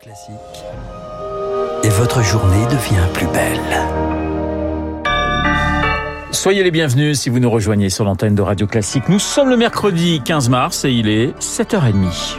Classique. Et votre journée devient plus belle. Soyez les bienvenus si vous nous rejoignez sur l'antenne de Radio Classique. Nous sommes le mercredi 15 mars et il est 7h30.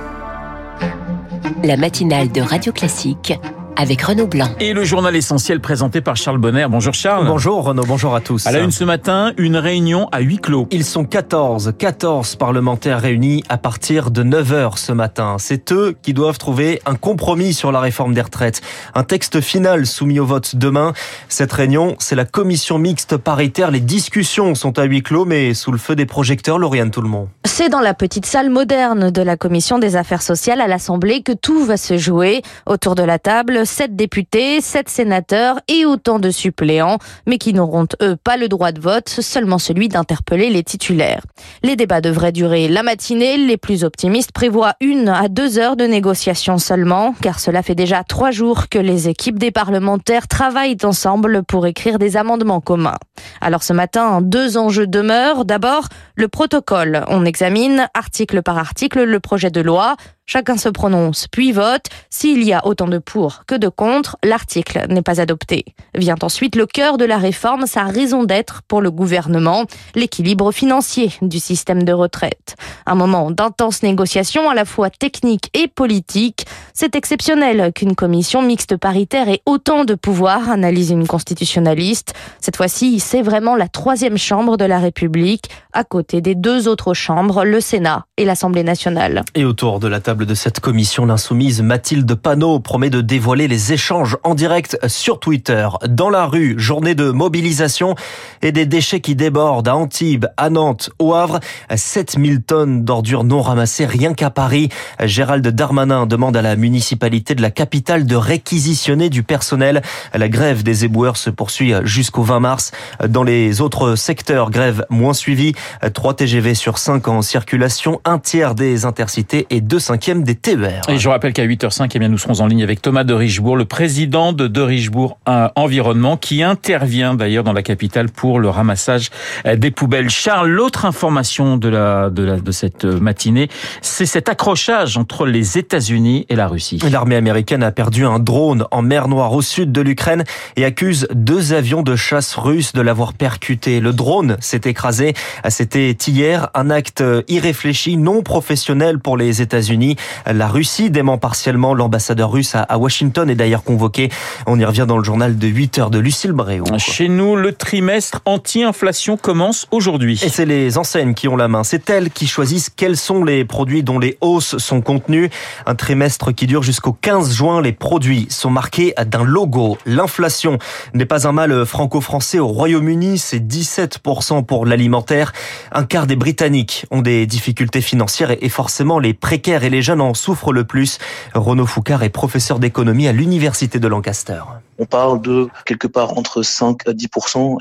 La matinale de Radio Classique avec Renaud Blanc. Et le journal essentiel présenté par Charles Bonner. Bonjour Charles. Bonjour Renaud, bonjour à tous. À la une ce matin, une réunion à huis clos. Ils sont 14, 14 parlementaires réunis à partir de 9h ce matin. C'est eux qui doivent trouver un compromis sur la réforme des retraites. Un texte final soumis au vote demain. Cette réunion, c'est la commission mixte paritaire. Les discussions sont à huis clos, mais sous le feu des projecteurs, Lauriane Tout-le-Monde. C'est dans la petite salle moderne de la commission des affaires sociales à l'Assemblée que tout va se jouer. Autour de la table, sept députés, sept sénateurs et autant de suppléants, mais qui n'auront eux pas le droit de vote, seulement celui d'interpeller les titulaires. Les débats devraient durer la matinée. Les plus optimistes prévoient une à deux heures de négociation seulement, car cela fait déjà trois jours que les équipes des parlementaires travaillent ensemble pour écrire des amendements communs. Alors ce matin, deux enjeux demeurent. D'abord, le protocole. On examine article par article le projet de loi. Chacun se prononce, puis vote. S'il y a autant de pour que de contre, l'article n'est pas adopté. Vient ensuite le cœur de la réforme, sa raison d'être pour le gouvernement, l'équilibre financier du système de retraite. Un moment d'intense négociation à la fois technique et politique. C'est exceptionnel qu'une commission mixte paritaire ait autant de pouvoir, analyse une constitutionnaliste. Cette fois-ci, c'est vraiment la troisième chambre de la République, à côté des deux autres chambres, le Sénat et l'Assemblée nationale. Et autour de la table de cette commission, l'insoumise Mathilde Panot promet de dévoiler les échanges en direct sur Twitter. Dans la rue, journée de mobilisation et des déchets qui débordent à Antibes, à Nantes, au Havre. 7000 tonnes d'ordures non ramassées rien qu'à Paris. Gérald Darmanin demande à la municipalité de la capitale de réquisitionner du personnel. La grève des éboueurs se poursuit jusqu'au 20 mars. Dans les autres secteurs, grève moins suivie. 3 TGV sur 5 en circulation, un tiers des intercités et 2 cinquièmes des TER. Et je rappelle qu'à 8h05, eh bien, nous serons en ligne avec Thomas de Richebourg, le président de De Richebourg Environnement, qui intervient d'ailleurs dans la capitale pour le ramassage des poubelles. Charles, l'autre information de, la, de, la, de cette matinée, c'est cet accrochage entre les États-Unis et la Russie. L'armée américaine a perdu un drone en mer Noire au sud de l'Ukraine et accuse deux avions de chasse russes de l'avoir percuté. Le drone s'est écrasé. C'était hier un acte irréfléchi, non professionnel pour les États-Unis. La Russie dément partiellement l'ambassadeur russe à Washington est d'ailleurs convoqué. On y revient dans le journal de 8 heures de Lucille Bréau. Chez nous, le trimestre anti-inflation commence aujourd'hui. Et c'est les enseignes qui ont la main. C'est elles qui choisissent quels sont les produits dont les hausses sont contenues. Un trimestre qui dure jusqu'au 15 juin. Les produits sont marqués d'un logo. L'inflation n'est pas un mal franco-français au Royaume-Uni. C'est 17% pour l'alimentaire. Un quart des Britanniques ont des difficultés financières et forcément les précaires et les jeunes en souffrent le plus. Renaud Foucard est professeur d'économie à l'université de Lancaster. On parle de quelque part entre 5 à 10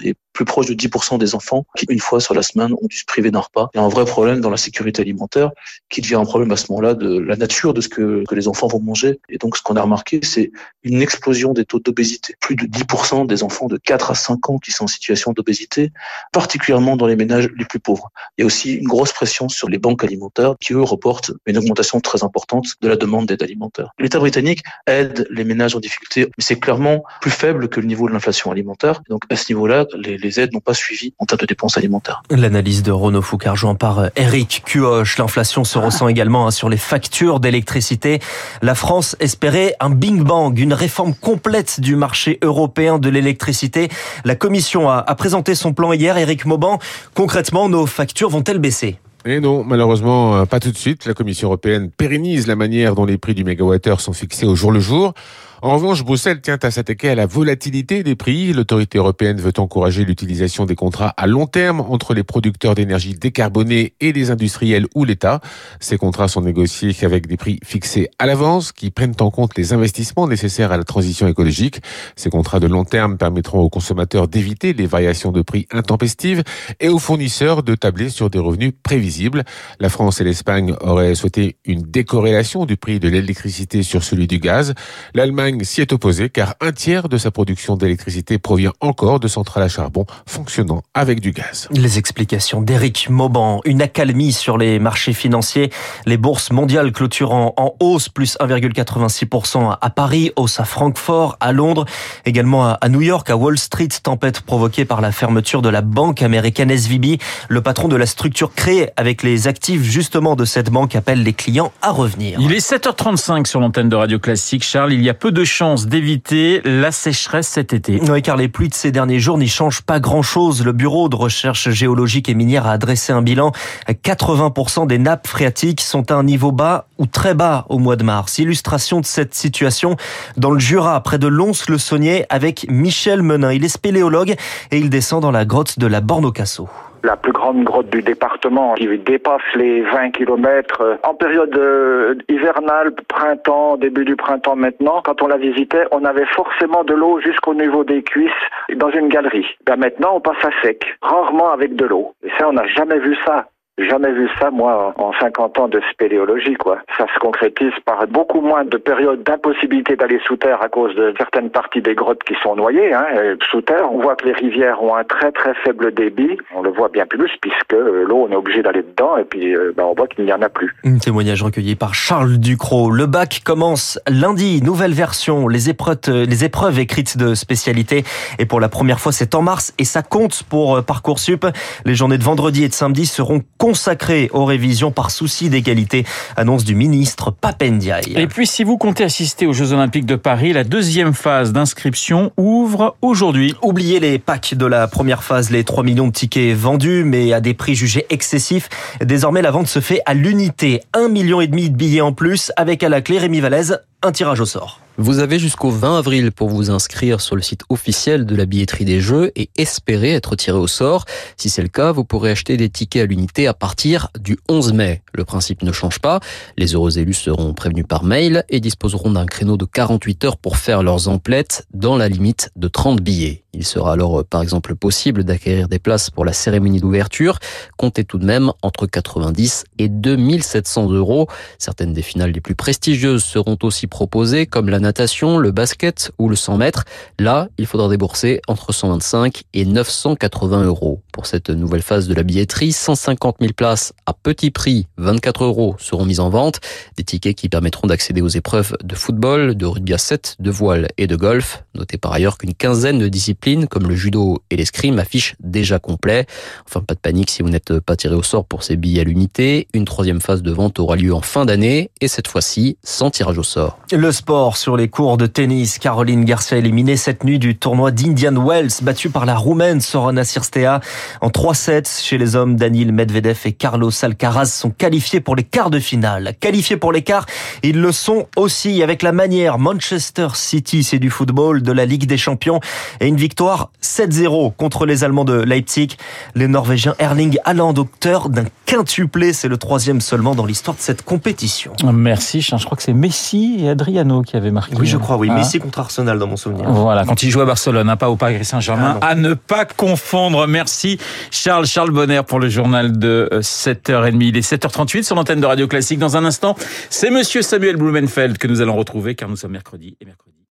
et plus proche de 10% des enfants qui, une fois sur la semaine, ont dû se priver d'un repas. Il y a un vrai problème dans la sécurité alimentaire qui devient un problème à ce moment-là de la nature de ce que, les enfants vont manger. Et donc, ce qu'on a remarqué, c'est une explosion des taux d'obésité. Plus de 10% des enfants de 4 à 5 ans qui sont en situation d'obésité, particulièrement dans les ménages les plus pauvres. Il y a aussi une grosse pression sur les banques alimentaires qui, eux, reportent une augmentation très importante de la demande d'aide alimentaire. L'État britannique aide les ménages en difficulté, mais c'est clairement plus faible que le niveau de l'inflation alimentaire. Donc, à ce niveau-là, les, les aides n'ont pas suivi en termes de dépenses alimentaires. L'analyse de Renaud Foucard joint par Eric Cuoche. L'inflation se ressent également sur les factures d'électricité. La France espérait un Big Bang, une réforme complète du marché européen de l'électricité. La Commission a, a présenté son plan hier. Eric Mauban, concrètement, nos factures vont-elles baisser? Et non, malheureusement, pas tout de suite. La Commission européenne pérennise la manière dont les prix du mégawattheure sont fixés au jour le jour. En revanche, Bruxelles tient à s'attaquer à la volatilité des prix. L'autorité européenne veut encourager l'utilisation des contrats à long terme entre les producteurs d'énergie décarbonée et les industriels ou l'État. Ces contrats sont négociés avec des prix fixés à l'avance qui prennent en compte les investissements nécessaires à la transition écologique. Ces contrats de long terme permettront aux consommateurs d'éviter les variations de prix intempestives et aux fournisseurs de tabler sur des revenus prévisibles. La France et l'Espagne auraient souhaité une décorrélation du prix de l'électricité sur celui du gaz. L'Allemagne l'Allemagne s'y est opposée car un tiers de sa production d'électricité provient encore de centrales à charbon fonctionnant avec du gaz. Les explications d'Éric Mauban. Une accalmie sur les marchés financiers. Les bourses mondiales clôturant en hausse, plus 1,86% à Paris, hausse à Francfort, à Londres, également à New York, à Wall Street, tempête provoquée par la fermeture de la banque américaine SVB. Le patron de la structure créée avec les actifs justement de cette banque appelle les clients à revenir. Il est 7h35 sur l'antenne de Radio Classique. Charles, il y a peu de chances d'éviter la sécheresse cet été. Oui, car les pluies de ces derniers jours n'y changent pas grand-chose. Le Bureau de recherche géologique et minière a adressé un bilan. 80% des nappes phréatiques sont à un niveau bas ou très bas au mois de mars. Illustration de cette situation dans le Jura, près de Lons-le-Saunier, avec Michel Menin. Il est spéléologue et il descend dans la grotte de la Borne-au-Cassau la plus grande grotte du département qui dépasse les 20 km en période euh, hivernale, printemps, début du printemps maintenant. Quand on la visitait, on avait forcément de l'eau jusqu'au niveau des cuisses dans une galerie. Ben maintenant, on passe à sec, rarement avec de l'eau. Et ça, on n'a jamais vu ça jamais vu ça, moi, en 50 ans de spéléologie, quoi. Ça se concrétise par beaucoup moins de périodes d'impossibilité d'aller sous terre à cause de certaines parties des grottes qui sont noyées, hein. Sous terre, on voit que les rivières ont un très très faible débit. On le voit bien plus puisque l'eau, on est obligé d'aller dedans et puis euh, ben, on voit qu'il n'y en a plus. Un témoignage recueilli par Charles Ducrot. Le bac commence lundi, nouvelle version, les épreuves, les épreuves écrites de spécialité. Et pour la première fois, c'est en mars et ça compte pour euh, Parcoursup. Les journées de vendredi et de samedi seront consacré aux révisions par souci d'égalité, annonce du ministre Papendiaï. Et puis si vous comptez assister aux Jeux Olympiques de Paris, la deuxième phase d'inscription ouvre aujourd'hui. Oubliez les packs de la première phase, les 3 millions de tickets vendus, mais à des prix jugés excessifs. Désormais, la vente se fait à l'unité. Un million et demi de billets en plus, avec à la clé Rémi Valaise, un tirage au sort. Vous avez jusqu'au 20 avril pour vous inscrire sur le site officiel de la billetterie des Jeux et espérer être tiré au sort. Si c'est le cas, vous pourrez acheter des tickets à l'unité à partir du 11 mai. Le principe ne change pas. Les heureux élus seront prévenus par mail et disposeront d'un créneau de 48 heures pour faire leurs emplettes dans la limite de 30 billets. Il sera alors par exemple possible d'acquérir des places pour la cérémonie d'ouverture. Comptez tout de même entre 90 et 2700 euros. Certaines des finales les plus prestigieuses seront aussi proposées comme la natation, le basket ou le 100 mètres. Là, il faudra débourser entre 125 et 980 euros. Pour cette nouvelle phase de la billetterie, 150 000 places à petit prix, 24 euros, seront mises en vente. Des tickets qui permettront d'accéder aux épreuves de football, de rugby à 7, de voile et de golf. Notez par ailleurs qu'une quinzaine de disciplines comme le judo et l'escrime affichent déjà complet. Enfin, pas de panique si vous n'êtes pas tiré au sort pour ces billets à l'unité. Une troisième phase de vente aura lieu en fin d'année et cette fois-ci sans tirage au sort. Le sport sur les cours de tennis. Caroline Garcia éliminée cette nuit du tournoi d'Indian Wells, battue par la Roumaine Sorana Sirstea en 3-7. Chez les hommes, Daniel Medvedev et Carlos Alcaraz sont qualifiés pour les quarts de finale. Qualifiés pour les quarts, ils le sont aussi avec la manière. Manchester City, c'est du football, de la Ligue des Champions et une victoire 7-0 contre les Allemands de Leipzig. Les Norvégiens Erling Haaland, auteur d'un quintuplé, c'est le troisième seulement dans l'histoire de cette compétition. Merci, je crois que c'est Messi et Adriano qui avaient marqué. Oui, je crois, oui. Ah. Messi contre Arsenal dans mon souvenir. Voilà, quand il jouait à Barcelone, hein, pas au Paris Saint-Germain. Ah, à ne pas confondre. Merci Charles, Charles Bonner pour le journal de 7h30. Il est 7h38 sur l'antenne de Radio Classique. Dans un instant, c'est monsieur Samuel Blumenfeld que nous allons retrouver car nous sommes mercredi et mercredi.